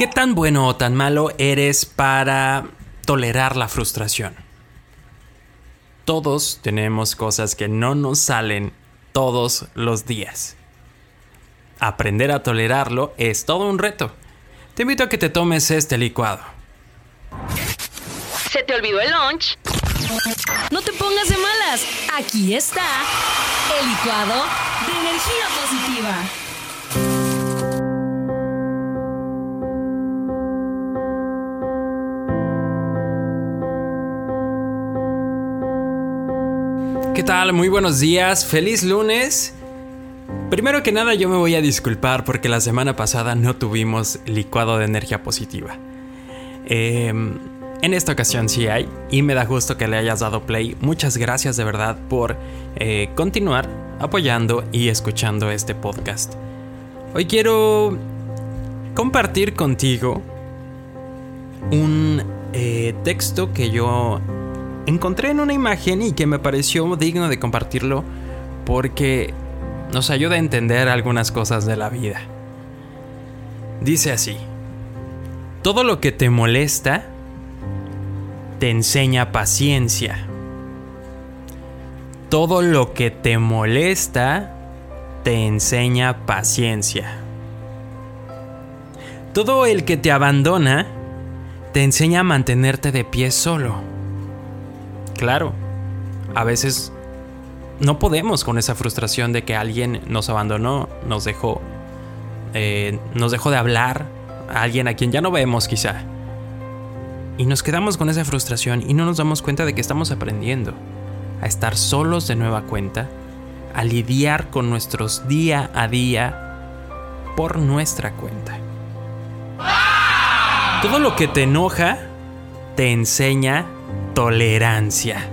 ¿Qué tan bueno o tan malo eres para tolerar la frustración? Todos tenemos cosas que no nos salen todos los días. Aprender a tolerarlo es todo un reto. Te invito a que te tomes este licuado. ¿Se te olvidó el lunch? No te pongas de malas. Aquí está el licuado de energía positiva. ¿Qué tal? Muy buenos días, feliz lunes. Primero que nada yo me voy a disculpar porque la semana pasada no tuvimos licuado de energía positiva. Em, en esta ocasión sí hay y me da gusto que le hayas dado play. Muchas gracias de verdad por eh, continuar apoyando y escuchando este podcast. Hoy quiero compartir contigo un eh, texto que yo encontré en una imagen y que me pareció digno de compartirlo porque nos ayuda a entender algunas cosas de la vida. Dice así, todo lo que te molesta te enseña paciencia. Todo lo que te molesta te enseña paciencia. Todo el que te abandona te enseña a mantenerte de pie solo. Claro, a veces no podemos con esa frustración de que alguien nos abandonó, nos dejó, eh, nos dejó de hablar, a alguien a quien ya no vemos quizá. Y nos quedamos con esa frustración y no nos damos cuenta de que estamos aprendiendo a estar solos de nueva cuenta, a lidiar con nuestros día a día por nuestra cuenta. Todo lo que te enoja te enseña tolerancia.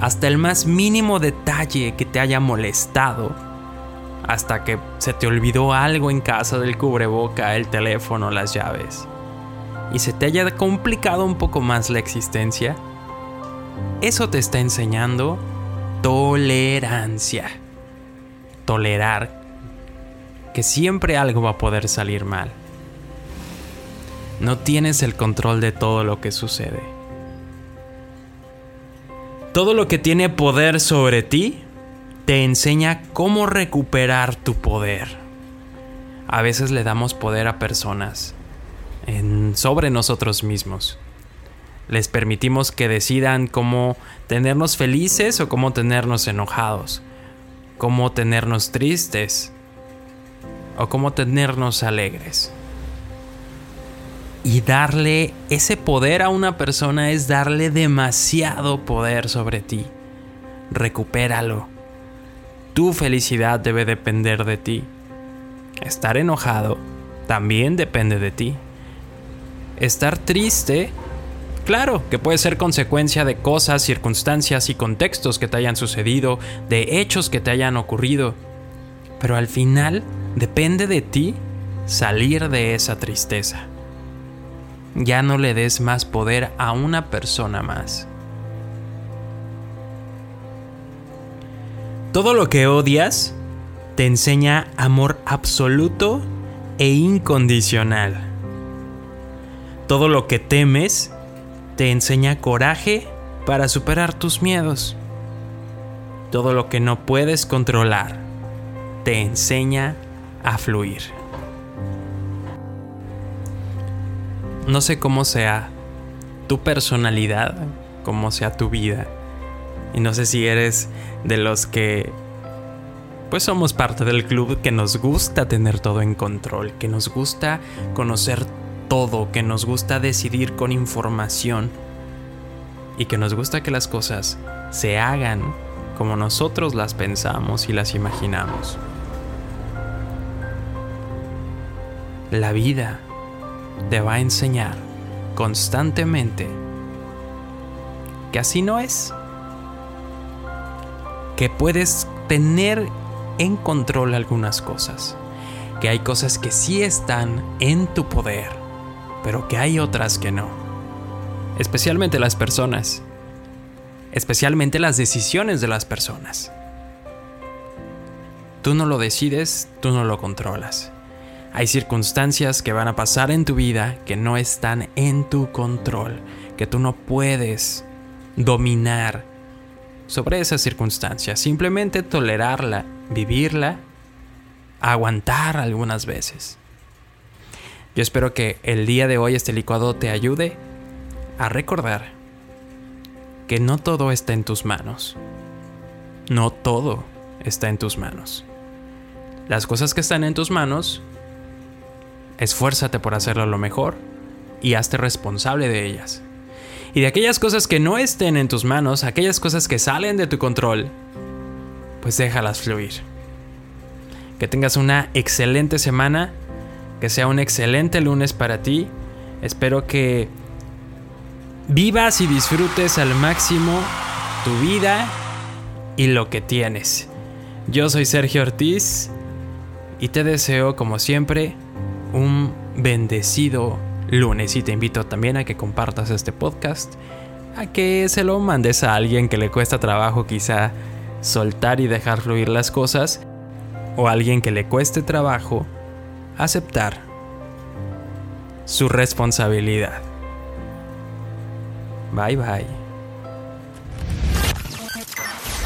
Hasta el más mínimo detalle que te haya molestado, hasta que se te olvidó algo en casa del cubreboca, el teléfono, las llaves, y se te haya complicado un poco más la existencia, eso te está enseñando tolerancia. Tolerar que siempre algo va a poder salir mal. No tienes el control de todo lo que sucede. Todo lo que tiene poder sobre ti te enseña cómo recuperar tu poder. A veces le damos poder a personas en, sobre nosotros mismos. Les permitimos que decidan cómo tenernos felices o cómo tenernos enojados, cómo tenernos tristes o cómo tenernos alegres. Y darle ese poder a una persona es darle demasiado poder sobre ti. Recupéralo. Tu felicidad debe depender de ti. Estar enojado también depende de ti. Estar triste, claro, que puede ser consecuencia de cosas, circunstancias y contextos que te hayan sucedido, de hechos que te hayan ocurrido. Pero al final depende de ti salir de esa tristeza ya no le des más poder a una persona más. Todo lo que odias te enseña amor absoluto e incondicional. Todo lo que temes te enseña coraje para superar tus miedos. Todo lo que no puedes controlar te enseña a fluir. No sé cómo sea tu personalidad, cómo sea tu vida. Y no sé si eres de los que pues somos parte del club que nos gusta tener todo en control, que nos gusta conocer todo, que nos gusta decidir con información y que nos gusta que las cosas se hagan como nosotros las pensamos y las imaginamos. La vida te va a enseñar constantemente que así no es. Que puedes tener en control algunas cosas. Que hay cosas que sí están en tu poder, pero que hay otras que no. Especialmente las personas. Especialmente las decisiones de las personas. Tú no lo decides, tú no lo controlas. Hay circunstancias que van a pasar en tu vida que no están en tu control, que tú no puedes dominar sobre esas circunstancias. Simplemente tolerarla, vivirla, aguantar algunas veces. Yo espero que el día de hoy este licuado te ayude a recordar que no todo está en tus manos. No todo está en tus manos. Las cosas que están en tus manos esfuérzate por hacerlo lo mejor y hazte responsable de ellas. Y de aquellas cosas que no estén en tus manos, aquellas cosas que salen de tu control, pues déjalas fluir. Que tengas una excelente semana, que sea un excelente lunes para ti. Espero que vivas y disfrutes al máximo tu vida y lo que tienes. Yo soy Sergio Ortiz y te deseo como siempre un bendecido lunes y te invito también a que compartas este podcast, a que se lo mandes a alguien que le cuesta trabajo quizá soltar y dejar fluir las cosas, o a alguien que le cueste trabajo aceptar su responsabilidad. Bye bye.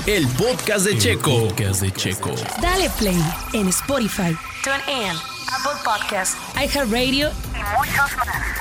El podcast de Checo. podcast de Checo. Dale play en Spotify, TuneIn, Apple Podcasts, iHeartRadio y muchos más.